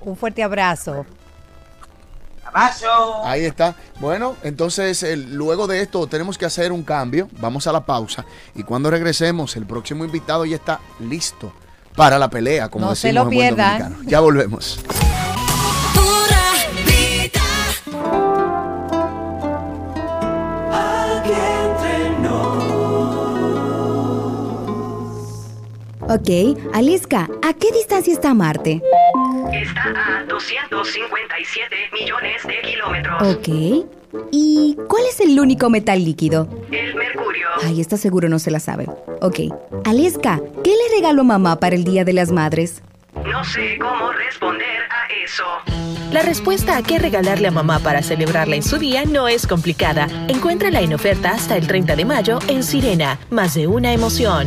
Un fuerte abrazo. Abrazo. Ahí está. Bueno, entonces luego de esto tenemos que hacer un cambio. Vamos a la pausa. Y cuando regresemos, el próximo invitado ya está listo para la pelea, como no decimos se lo en buen pierdan. dominicano. Ya volvemos. Ok, Aliska, ¿a qué distancia está Marte? Está a 257 millones de kilómetros. Ok. ¿Y cuál es el único metal líquido? El mercurio. Ay, está seguro no se la sabe. Ok. Aliska, ¿qué le regaló mamá para el Día de las Madres? No sé cómo responder a eso. La respuesta a qué regalarle a mamá para celebrarla en su día no es complicada. Encuéntrala en oferta hasta el 30 de mayo en Sirena. Más de una emoción.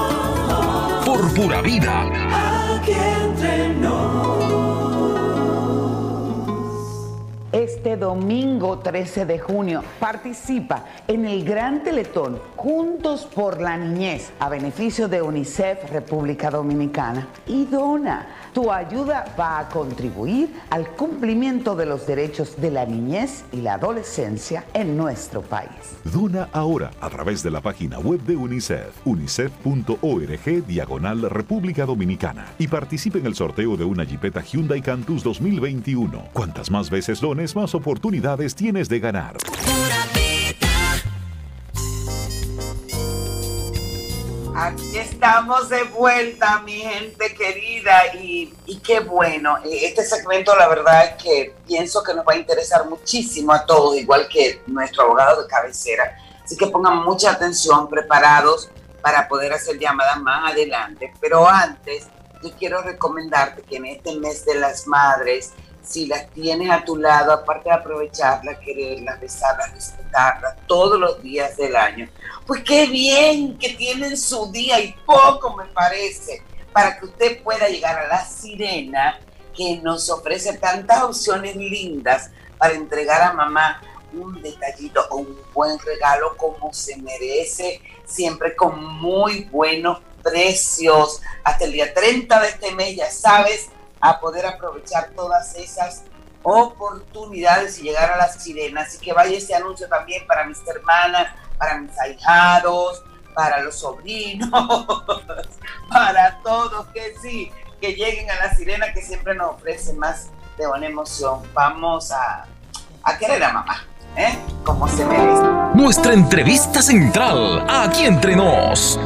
por pura vida. Este domingo 13 de junio participa en el Gran Teletón Juntos por la Niñez a beneficio de UNICEF República Dominicana y dona. Tu ayuda va a contribuir al cumplimiento de los derechos de la niñez y la adolescencia en nuestro país. Dona ahora a través de la página web de UNICEF, unicef.org diagonal República Dominicana y participe en el sorteo de una Jeepeta Hyundai Cantus 2021. Cuantas más veces dones, más oportunidades tienes de ganar. Aquí estamos de vuelta, mi gente querida, y, qué bueno. Eh, este segmento, la verdad que pienso que nos va a interesar muchísimo a todos, igual que nuestro abogado de cabecera. Así que pongan mucha atención, preparados para poder hacer llamadas más adelante. Pero antes, yo quiero recomendarte que en este mes de las madres, si las tienes a tu lado, aparte de aprovecharlas, quererlas, besarlas, respetarlas todos los días del año, pues qué bien que tienen su día y poco me parece para que usted pueda llegar a la sirena que nos ofrece tantas opciones lindas para entregar a mamá un detallito o un buen regalo como se merece, siempre con muy buenos precios. Hasta el día 30 de este mes, ya sabes, a poder aprovechar todas esas oportunidades y llegar a las sirenas. Así que vaya ese anuncio también para mis hermanas, para mis ahijados, para los sobrinos, para todos que sí, que lleguen a la sirena que siempre nos ofrece más de una emoción. Vamos a, a querer a mamá, ¿eh? Como se merece. Nuestra entrevista central, aquí entre nos.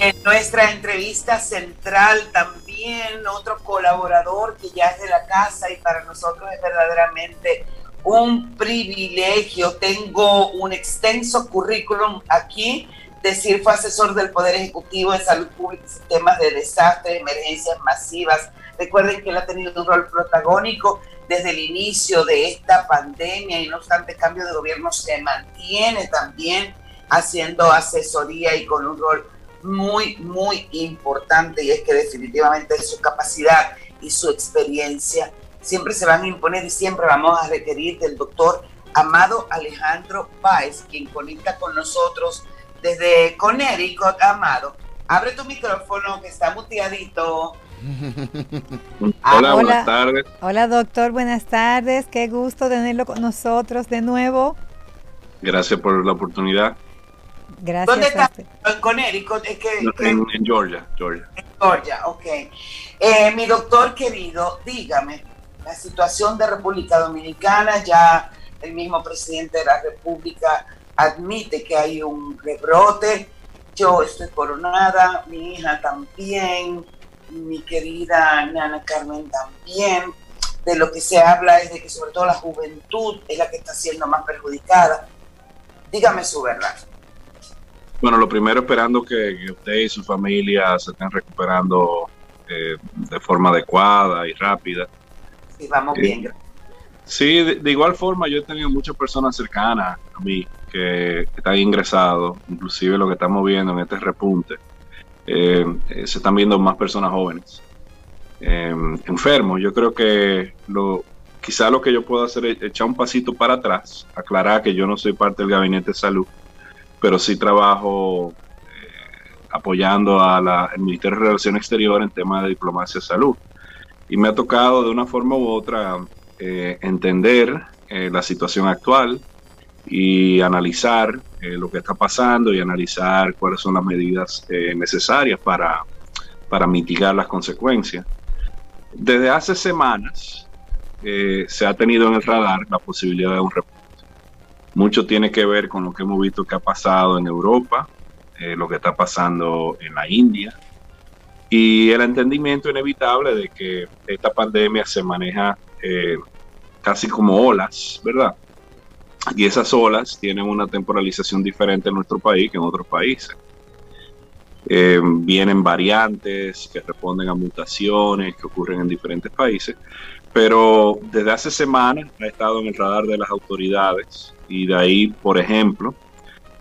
En nuestra entrevista central también otro colaborador que ya es de la casa y para nosotros es verdaderamente un privilegio. Tengo un extenso currículum aquí. Decir fue asesor del Poder Ejecutivo de Salud Pública y Sistemas de Desastres, Emergencias Masivas. Recuerden que él ha tenido un rol protagónico desde el inicio de esta pandemia y no obstante cambio de gobierno se mantiene también haciendo asesoría y con un rol muy, muy importante y es que definitivamente su capacidad y su experiencia siempre se van a imponer y siempre vamos a requerir del doctor Amado Alejandro Páez, quien conecta con nosotros desde Connecticut. Amado, abre tu micrófono que está muteadito. hola, buenas tardes. Hola, doctor, buenas tardes. Qué gusto tenerlo con nosotros de nuevo. Gracias por la oportunidad. Gracias. ¿Dónde está? En Connecticut. Es que, en, en, Georgia, Georgia. En Georgia, ok. Eh, mi doctor querido, dígame, la situación de República Dominicana, ya el mismo presidente de la República admite que hay un rebrote. Yo estoy coronada, mi hija también, mi querida Nana Carmen también. De lo que se habla es de que sobre todo la juventud es la que está siendo más perjudicada. Dígame su verdad. Bueno, lo primero esperando que, usted y su familia se estén recuperando eh, de forma adecuada y rápida. Sí, vamos Eh, bien. Sí, de, de igual forma yo he tenido muchas personas cercanas a mí que están ingresados, inclusive lo que estamos viendo en este repunte, eh, eh, se están viendo más personas jóvenes eh, enfermos. Yo creo que lo, quizá lo que yo puedo hacer es echar un pasito para atrás, aclarar que yo no soy parte del gabinete de salud, pero sí trabajo eh, apoyando al Ministerio de Relaciones Exteriores en temas de diplomacia de salud. Y me ha tocado de una forma u otra eh, entender eh, la situación actual y analizar lo que está pasando y analizar cuáles son las medidas necesarias para, para mitigar las consecuencias. Desde hace semanas se ha tenido en el radar la posibilidad de un repunte. Mucho tiene que ver con lo que hemos visto que ha pasado en Europa, eh, lo que está pasando en la India y el entendimiento inevitable de que esta pandemia se maneja eh, casi como olas, ¿verdad? Y esas olas tienen una temporalización diferente en nuestro país que en otros países. Eh, vienen variantes que responden a mutaciones que ocurren en diferentes países, pero desde hace semanas ha estado en el radar de las autoridades y de ahí, por ejemplo,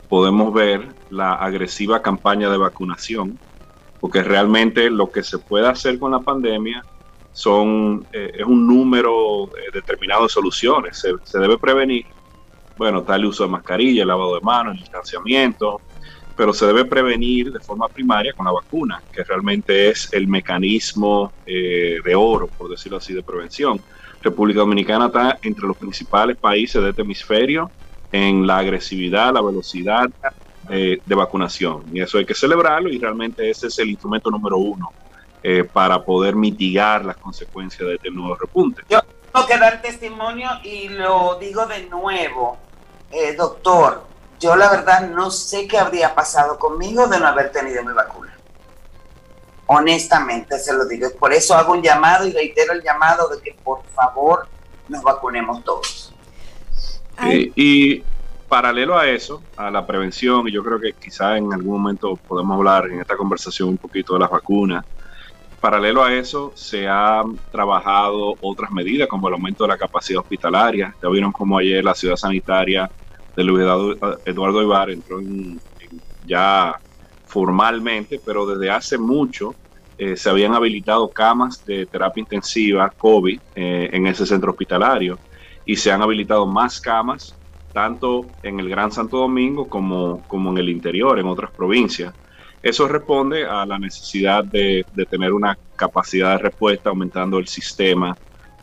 podemos ver la agresiva campaña de vacunación, porque realmente lo que se puede hacer con la pandemia son eh, es un número eh, determinado de soluciones. Se, se debe prevenir, bueno, tal uso de mascarilla, el lavado de manos, el distanciamiento, pero se debe prevenir de forma primaria con la vacuna, que realmente es el mecanismo eh, de oro, por decirlo así, de prevención. República Dominicana está entre los principales países de este hemisferio en la agresividad, la velocidad eh, de vacunación. Y eso hay que celebrarlo y realmente ese es el instrumento número uno eh, para poder mitigar las consecuencias de este nuevo repunte. Yo tengo que dar testimonio y lo digo de nuevo, doctor. Yo la verdad no sé qué habría pasado conmigo de no haber tenido mi vacuna. Honestamente se lo digo. Por eso hago un llamado y reitero el llamado de que por favor nos vacunemos todos. Eh, y paralelo a eso, a la prevención, y yo creo que quizá en algún momento podemos hablar en esta conversación un poquito de las vacunas. Paralelo a eso, se han trabajado otras medidas como el aumento de la capacidad hospitalaria. Ya vieron como ayer la ciudad sanitaria de Luis Eduardo, Ibar entró en, ya formalmente, pero desde hace mucho eh, se habían habilitado camas de terapia intensiva COVID eh, en ese centro hospitalario y se han habilitado más camas tanto en el Gran Santo Domingo como, como en el interior, en otras provincias. Eso responde a la necesidad de, de tener una capacidad de respuesta aumentando el sistema.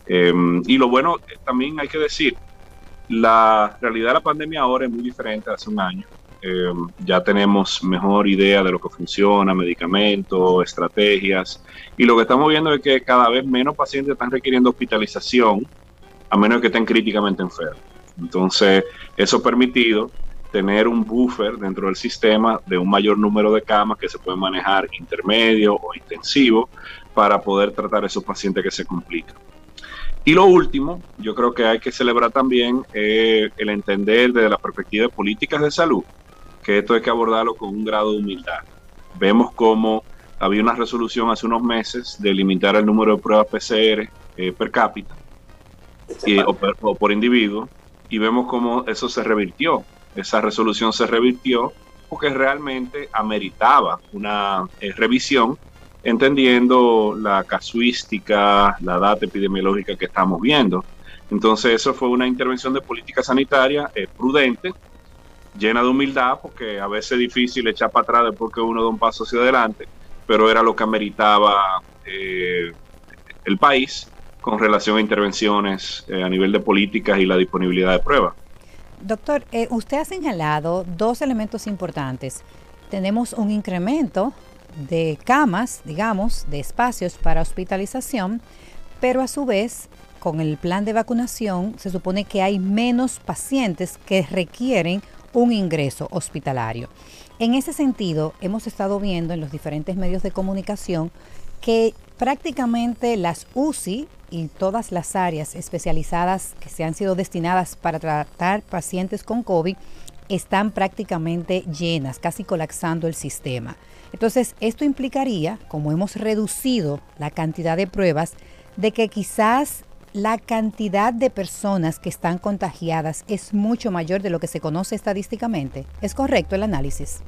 Eh, y lo bueno, eh, también hay que decir, la realidad de la pandemia ahora es muy diferente de hace un año. Eh, ya tenemos mejor idea de lo que funciona, medicamentos, estrategias, y lo que estamos viendo es que cada vez menos pacientes están requiriendo hospitalización, a menos que estén críticamente enfermos. Entonces, eso ha permitido tener un buffer dentro del sistema de un mayor número de camas que se pueden manejar intermedio o intensivo para poder tratar a esos pacientes que se complican. Y lo último, yo creo que hay que celebrar también eh, el entender desde la perspectiva de políticas de salud, que esto hay que abordarlo con un grado de humildad. Vemos cómo había una resolución hace unos meses de limitar el número de pruebas PCR eh, per cápita y, o, per, o por individuo, y vemos cómo eso se revirtió. Esa resolución se revirtió porque realmente ameritaba una eh, revisión entendiendo la casuística, la data epidemiológica que estamos viendo. Entonces eso fue una intervención de política sanitaria eh, prudente, llena de humildad, porque a veces es difícil echar para atrás después que uno da un paso hacia adelante, pero era lo que ameritaba eh, el país con relación a intervenciones eh, a nivel de políticas y la disponibilidad de pruebas. Doctor, usted ha señalado dos elementos importantes. Tenemos un incremento de camas, digamos, de espacios para hospitalización, pero a su vez, con el plan de vacunación, se supone que hay menos pacientes que requieren un ingreso hospitalario. En ese sentido, hemos estado viendo en los diferentes medios de comunicación que prácticamente las UCI y todas las áreas especializadas que se han sido destinadas para tratar pacientes con COVID están prácticamente llenas, casi colapsando el sistema. Entonces, esto implicaría, como hemos reducido la cantidad de pruebas, de que quizás la cantidad de personas que están contagiadas es mucho mayor de lo que se conoce estadísticamente. ¿Es correcto el análisis?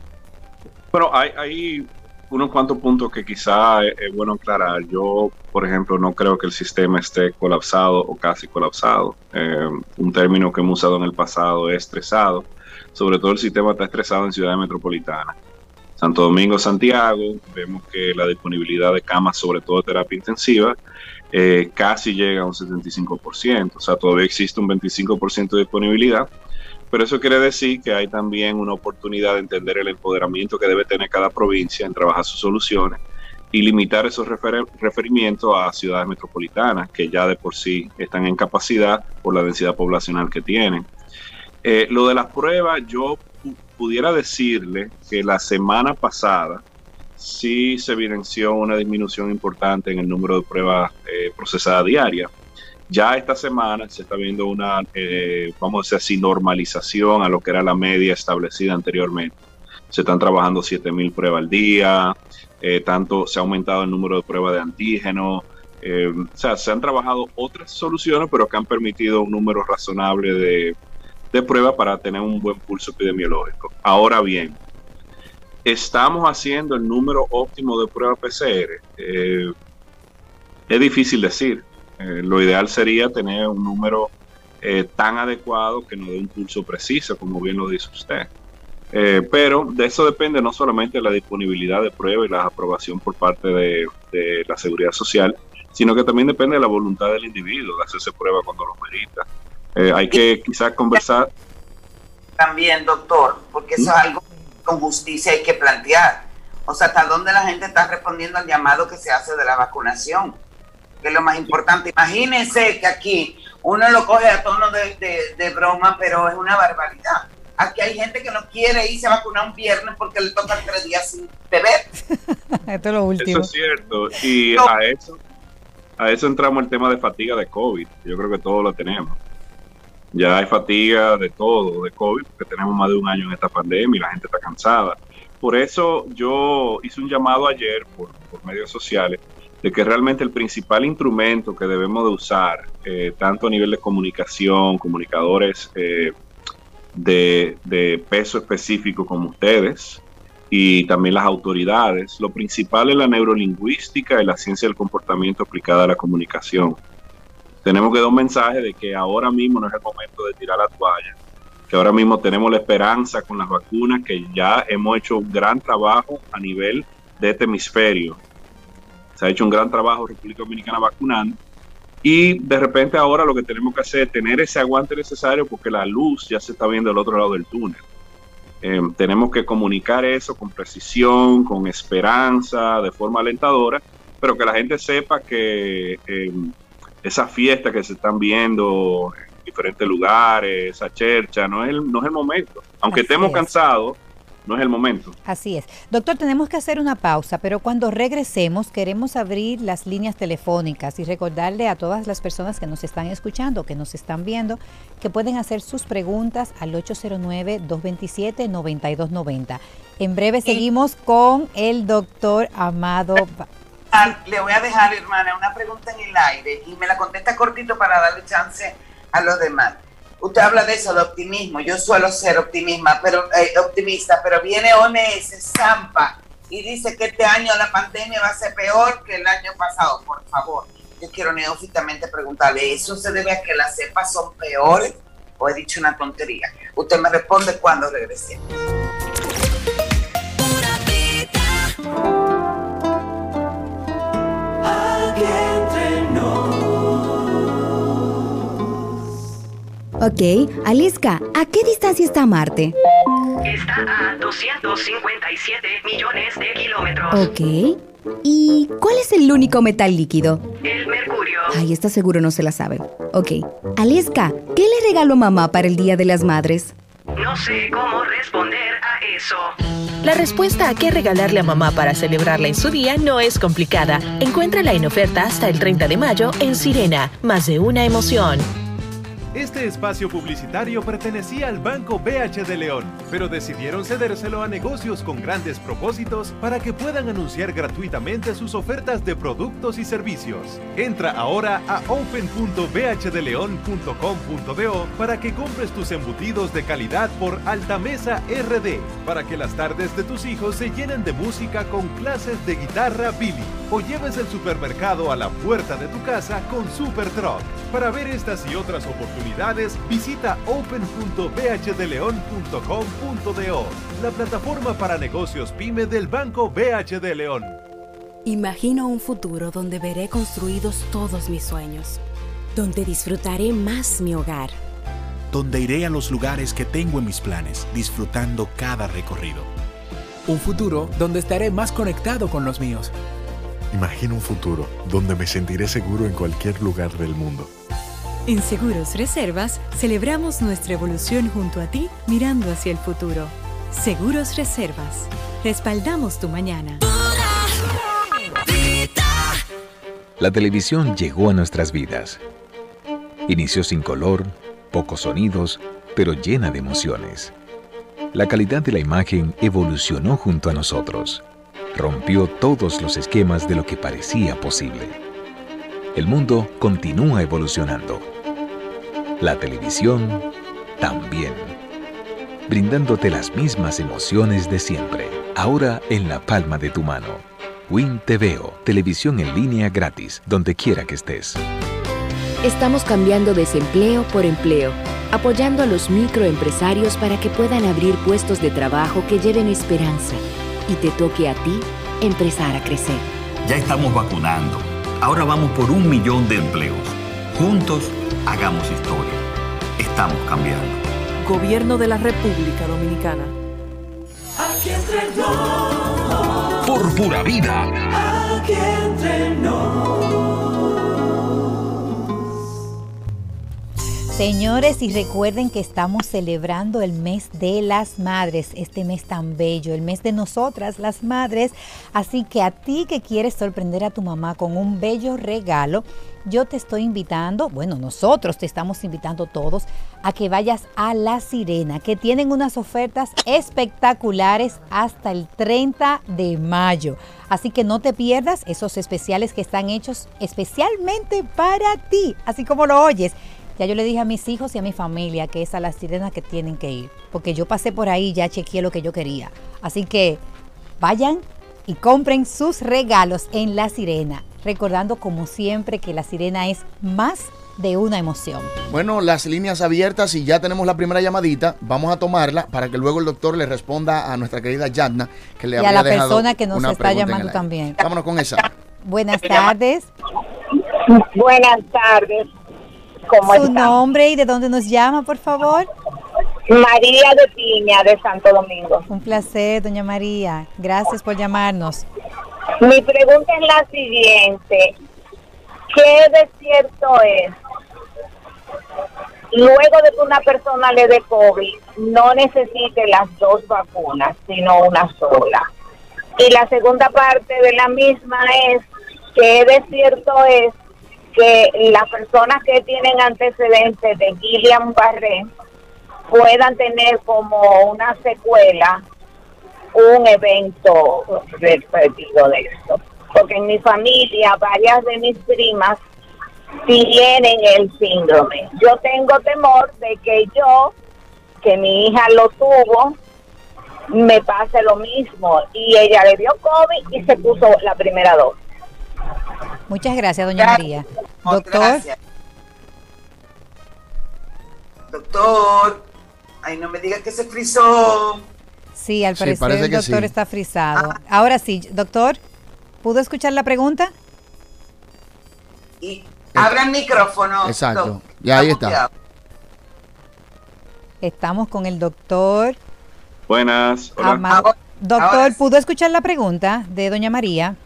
Bueno, hay, hay unos cuantos puntos que quizá es, bueno aclarar. Yo, por ejemplo, no creo que el sistema esté colapsado o casi colapsado. Eh, un término que hemos usado en el pasado es estresado. Sobre todo el sistema está estresado en ciudades metropolitanas. Santo Domingo, Santiago, vemos que la disponibilidad de camas, sobre todo de terapia intensiva, eh, casi llega a un 75%. O sea, todavía existe un 25% de disponibilidad. Pero eso quiere decir que hay también una oportunidad de entender el empoderamiento que debe tener cada provincia en trabajar sus soluciones y limitar esos refer referimientos a ciudades metropolitanas que ya de por sí están en capacidad por la densidad poblacional que tienen. Eh, lo de las pruebas, yo pudiera decirle que la semana pasada sí se evidenció una disminución importante en el número de pruebas eh, procesadas diarias. Ya esta semana se está viendo una, eh, vamos a decir así, normalización a lo que era la media establecida anteriormente. Se están trabajando 7.000 pruebas al día, eh, tanto se ha aumentado el número de pruebas de antígenos, eh, o sea, se han trabajado otras soluciones, pero que han permitido un número razonable de, de pruebas para tener un buen pulso epidemiológico. Ahora bien, estamos haciendo el número óptimo de pruebas PCR. Eh, es difícil decir. Eh, lo ideal sería tener un número eh, tan adecuado que nos dé un pulso preciso, como bien lo dice usted. Pero de eso depende no solamente la disponibilidad de pruebas y la aprobación por parte de, de, la seguridad social, sino que también depende de la voluntad del individuo de hacerse prueba cuando lo merita. Eh, hay que quizás conversar. También, doctor, porque eso es algo con justicia hay que plantear. O sea, hasta dónde la gente está respondiendo al llamado que se hace de la vacunación, que es lo más importante. Imagínense que aquí uno lo coge a tono de, de, de broma, pero es una barbaridad. Aquí hay gente que no quiere irse a vacunar un viernes porque le tocan tres días sin beber. Esto es lo último. Eso es cierto. Y a eso, a eso entramos el tema de fatiga de COVID. Yo creo que todos lo tenemos. Ya hay fatiga de todo, de COVID, porque tenemos más de un año en esta pandemia y la gente está cansada. Por eso yo hice un llamado ayer por, medios sociales de que realmente el principal instrumento que debemos de usar, eh, tanto a nivel de comunicación, comunicadores eh, de, peso específico como ustedes y también las autoridades, lo principal es la neurolingüística y la ciencia del comportamiento aplicada a la comunicación. Tenemos que dar un mensaje de que ahora mismo no es el momento de tirar la toalla, que ahora mismo tenemos la esperanza con las vacunas, que ya hemos hecho un gran trabajo a nivel de este hemisferio. Se ha hecho un gran trabajo República Dominicana vacunando y de repente ahora lo que tenemos que hacer es tener ese aguante necesario porque la luz ya se está viendo del otro lado del túnel. Eh, tenemos que comunicar eso con precisión, con esperanza, de forma alentadora, pero que la gente sepa que eh, esas fiestas que se están viendo en diferentes lugares, esa chercha, no es el, no es el momento. Aunque Así estemos es. cansados, no es el momento. Así es. Doctor, tenemos que hacer una pausa, pero cuando regresemos queremos abrir las líneas telefónicas y recordarle a todas las personas que nos están escuchando, que nos están viendo, que pueden hacer sus preguntas al 809-227-9290. En breve seguimos con el doctor Amado. Le voy a dejar, hermana, una pregunta en el aire y me la contesta cortito para darle chance a los demás usted habla de eso, de optimismo. Yo suelo ser optimista, pero, eh, optimista, pero viene OMS, Zampa, y dice que este año la pandemia va a ser peor que el año pasado. Por favor, yo quiero neófitamente preguntarle, ¿eso se debe a que las cepas son peores o he dicho una tontería? Usted me responde cuando regresemos. Ok, Aliska, ¿a qué distancia está Marte? Está a 257 millones de kilómetros. Ok. ¿Y cuál es el único metal líquido? El mercurio. Ay, está seguro no se la sabe. Ok. Aliska, ¿qué le regaló mamá para el Día de las Madres? No sé cómo responder a eso. La respuesta a qué regalarle a mamá para celebrarla en su día no es complicada. Encuéntrala en oferta hasta el 30 de mayo en Sirena. Más de una emoción. Este espacio publicitario pertenecía al Banco BH de León, pero decidieron cedérselo a negocios con grandes propósitos para que puedan anunciar gratuitamente sus ofertas de productos y servicios. Entra ahora a open.bhdeleon.com.do para que compres tus embutidos de calidad por Altamesa RD, para que las tardes de tus hijos se llenen de música con clases de guitarra Billy, o lleves el supermercado a la puerta de tu casa con Super Truck. Para ver estas y otras oportunidades, visita open.bhdeleon.com.do, la plataforma para negocios pyme del Banco BH de León. Imagino un futuro donde veré construidos todos mis sueños, donde disfrutaré más mi hogar. Donde iré a los lugares que tengo en mis planes, disfrutando cada recorrido. Un futuro donde estaré más conectado con los míos. Imagino un futuro donde me sentiré seguro en cualquier lugar del mundo. En Seguros Reservas celebramos nuestra evolución junto a ti mirando hacia el futuro. Seguros Reservas. Respaldamos tu mañana. La televisión llegó a nuestras vidas. Inició sin color, pocos sonidos, pero llena de emociones. La calidad de la imagen evolucionó junto a nosotros. Rompió todos los esquemas de lo que parecía posible. El mundo continúa evolucionando. La televisión también. Brindándote las mismas emociones de siempre, ahora en la palma de tu mano. Win TVO, televisión en línea gratis, donde quiera que estés. Estamos cambiando desempleo por empleo, apoyando a los microempresarios para que puedan abrir puestos de trabajo que lleven esperanza y te toque a ti empezar a crecer. Ya estamos vacunando. Ahora vamos por un millón de empleos. Juntos, hagamos historia. Estamos cambiando. Gobierno de la República Dominicana. Aquí entre nos. Por pura vida. Aquí entre Señores, y recuerden que estamos celebrando el mes de las madres, este mes tan bello, el mes de nosotras, las madres. Así que a ti que quieres sorprender a tu mamá con un bello regalo, yo te estoy invitando, bueno, nosotros te estamos invitando todos a que vayas a La Sirena, que tienen unas ofertas espectaculares hasta el 30 de mayo. Así que no te pierdas esos especiales que están hechos especialmente para ti, así como lo oyes. Ya yo le dije a mis hijos y a mi familia que es a la sirena que tienen que ir, porque yo pasé por ahí y ya chequeé lo que yo quería. Así que vayan y compren sus regalos en la sirena, recordando como siempre que la sirena es más de una emoción. Bueno, las líneas abiertas y ya tenemos la primera llamadita. Vamos a tomarla para que luego el doctor le responda a nuestra querida Yadna, que le y a había la dejado persona que nos está llamando también. Vámonos con esa. Buenas tardes. Buenas tardes. ¿Cómo Su está? nombre y de dónde nos llama, por favor. María de Piña, de Santo Domingo. Un placer, doña María. Gracias por llamarnos. Mi pregunta es la siguiente. ¿Qué de cierto es? Luego de que una persona le dé COVID, no necesite las dos vacunas, sino una sola. Y la segunda parte de la misma es que de cierto es que las personas que tienen antecedentes de Guillain-Barré puedan tener como una secuela un evento repetido de esto. Porque en mi familia, varias de mis primas tienen el síndrome. Yo tengo temor de que yo, que mi hija lo tuvo, me pase lo mismo. Y ella le dio COVID y se puso la primera dosis. Muchas gracias, doña María. Doctor, Gracias. Doctor, ay, no me diga que se frizó. sí, al Sí, parecer parece el doctor sí. está frisado. Ahora sí, doctor, ¿pudo escuchar la pregunta? Y abra el micrófono. Exacto. doc. Ya ahí Está. Estamos con el doctor Buenas. Hola. Amado. Doctor. ¿pudo escuchar la pregunta de doña María?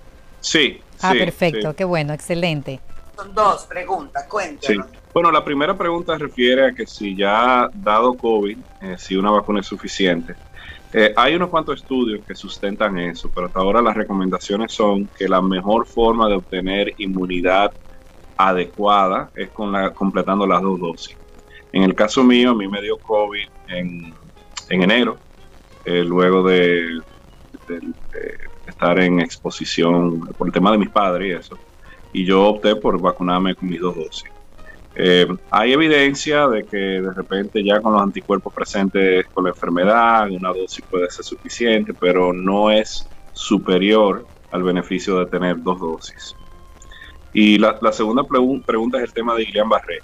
Sí. Ah, sí, perfecto, sí. qué bueno, excelente. Son dos preguntas, Sí. cuéntanos. Bueno, la primera pregunta refiere a que si ya dado COVID, eh, si una vacuna es suficiente. Eh, hay unos cuantos estudios que sustentan eso, pero hasta ahora las recomendaciones son que la mejor forma de obtener inmunidad adecuada es con la, completando las dos dosis. En el caso mío, a mí me dio COVID en, en enero, eh, luego de, de- de estar en exposición por el tema de mis padres y eso. Y yo opté por vacunarme con mis dos dosis. Eh, hay evidencia de que de repente ya con los anticuerpos presentes con la enfermedad, una dosis puede ser suficiente, pero no es superior al beneficio de tener dos dosis. Y la, segunda pregun- pregunta es el tema de Guillain-Barré.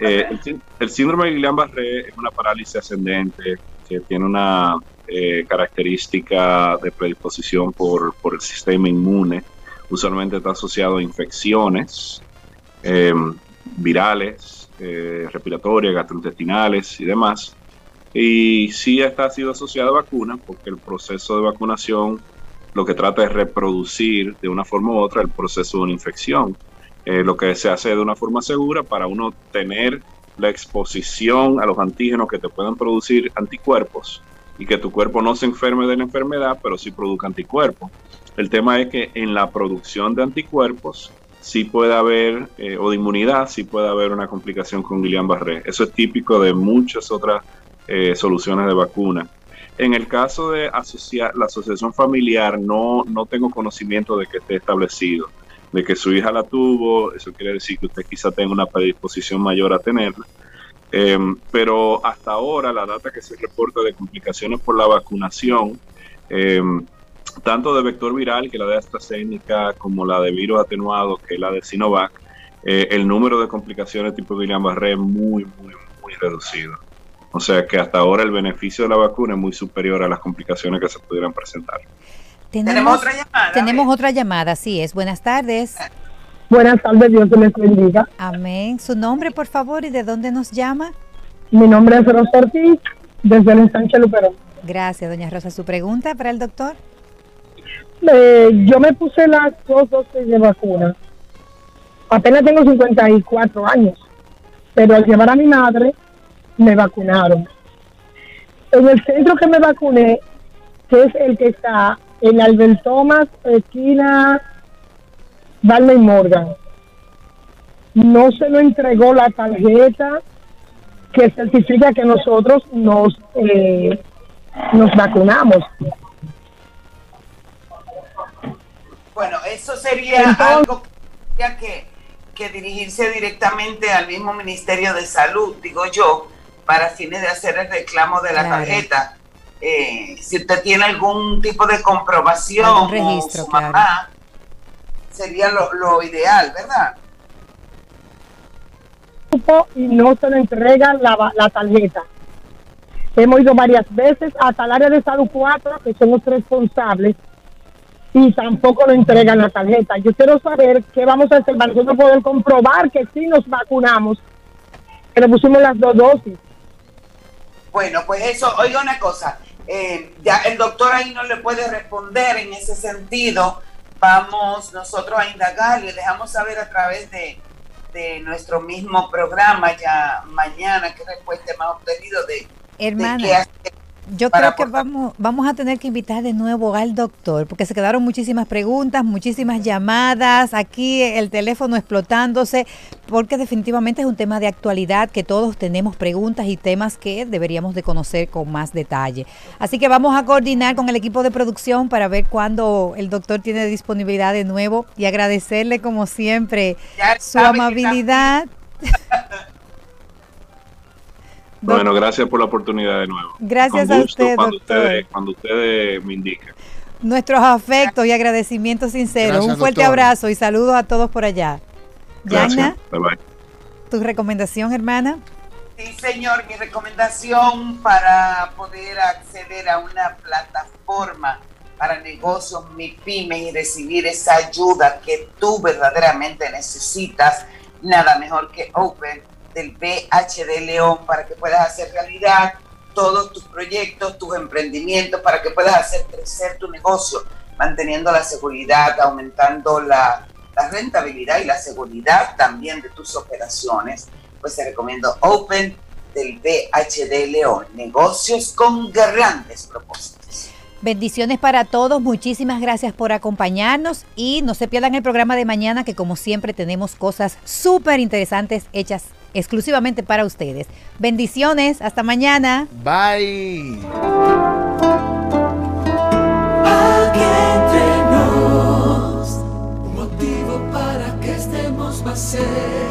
Eh, el, el síndrome de Guillain-Barré es una parálisis ascendente que tiene una eh, característica de predisposición por, por el sistema inmune. Usualmente está asociado a infecciones eh, virales, eh, respiratorias, gastrointestinales y demás. Y sí está sido asociado a vacunas porque el proceso de vacunación lo que trata es reproducir de una forma u otra el proceso de una infección. Eh, lo que se hace de una forma segura para uno tener la exposición a los antígenos que te pueden producir anticuerpos y que tu cuerpo no se enferme de la enfermedad, pero sí produzca anticuerpos. El tema es que en la producción de anticuerpos sí puede haber, eh, o de inmunidad, sí puede haber una complicación con Guillain-Barré. Eso es típico de muchas otras eh, soluciones de vacuna. En el caso de asociar, la asociación familiar, no, no tengo conocimiento de que esté establecido. De que su hija la tuvo, eso quiere decir que usted quizá tenga una predisposición mayor a tenerla. Eh, pero hasta ahora la data que se reporta de complicaciones por la vacunación, eh, tanto de vector viral, que la de AstraZeneca, como la de virus atenuado, que es la de Sinovac, eh, el número de complicaciones tipo Guillain-Barré es muy, muy, muy reducido. O sea que hasta ahora el beneficio de la vacuna es muy superior a las complicaciones que se pudieran presentar. Tenemos otra llamada. Tenemos otra llamada, así es. Buenas tardes. Buenas tardes, Dios les bendiga. Amén. Su nombre, por favor, y de dónde nos llama. Mi nombre es Rosa Ortiz, desde el ensanche Luperón. Gracias, doña Rosa. ¿Su pregunta para el doctor? Eh, yo me puse las dos dosis de vacuna. Apenas tengo 54 años, pero al llevar a mi madre, me vacunaron. En el centro que me vacuné, que es el que está en Albert Thomas, esquina Dalma y Morgan, no se lo entregó la tarjeta que certifica que nosotros nos eh, nos vacunamos. Bueno, eso sería algo que tendría que, que dirigirse directamente al mismo Ministerio de Salud, digo yo, para fines de hacer el reclamo de la tarjeta. Eh, si usted tiene algún tipo de comprobación registro, o su claro. Sería lo, lo ideal, ¿verdad? y no se le entrega la, la tarjeta. Hemos ido varias veces hasta el área de salud 4, que son los responsables, y tampoco lo entregan la tarjeta. Yo quiero saber qué vamos a hacer para nosotros poder comprobar que sí nos vacunamos, que le pusimos las dos dosis. Bueno, pues eso, oiga una cosa, eh, ya el doctor ahí no le puede responder en ese sentido. Vamos nosotros a indagar y dejamos saber a través de, de nuestro mismo programa ya mañana qué respuesta hemos obtenido de, de qué Hermana, hacer. Yo creo que vamos, vamos a tener que invitar de nuevo al doctor, porque se quedaron muchísimas preguntas, muchísimas llamadas, aquí el teléfono explotándose, porque definitivamente es un tema de actualidad que todos tenemos preguntas y temas que deberíamos de conocer con más detalle. Así que vamos a coordinar con el equipo de producción para ver cuándo el doctor tiene disponibilidad de nuevo y agradecerle como siempre su amabilidad. Bueno, gracias por la oportunidad de nuevo. Gracias Con a gusto, usted, cuando doctor. ustedes, cuando ustedes me indiquen. Nuestros afectos y agradecimientos sinceros. Gracias, Un fuerte doctor. abrazo y saludos a todos por allá. Yana, Bye bye. tu recomendación, hermana. Sí, señor, mi recomendación para poder acceder a una plataforma para negocios MIPYME y recibir esa ayuda que tú verdaderamente necesitas, nada mejor que Open del BHD León para que puedas hacer realidad todos tus proyectos, tus emprendimientos, para que puedas hacer crecer tu negocio, manteniendo la seguridad, aumentando la, rentabilidad y la seguridad también de tus operaciones pues te recomiendo Open del BHD León, negocios con grandes propósitos. Bendiciones para todos. Muchísimas gracias por acompañarnos y no se pierdan el programa de mañana que como siempre tenemos cosas súper interesantes hechas exclusivamente para ustedes. Bendiciones, hasta mañana. Bye. Aquí entre nos, un motivo para que estemos más cerca.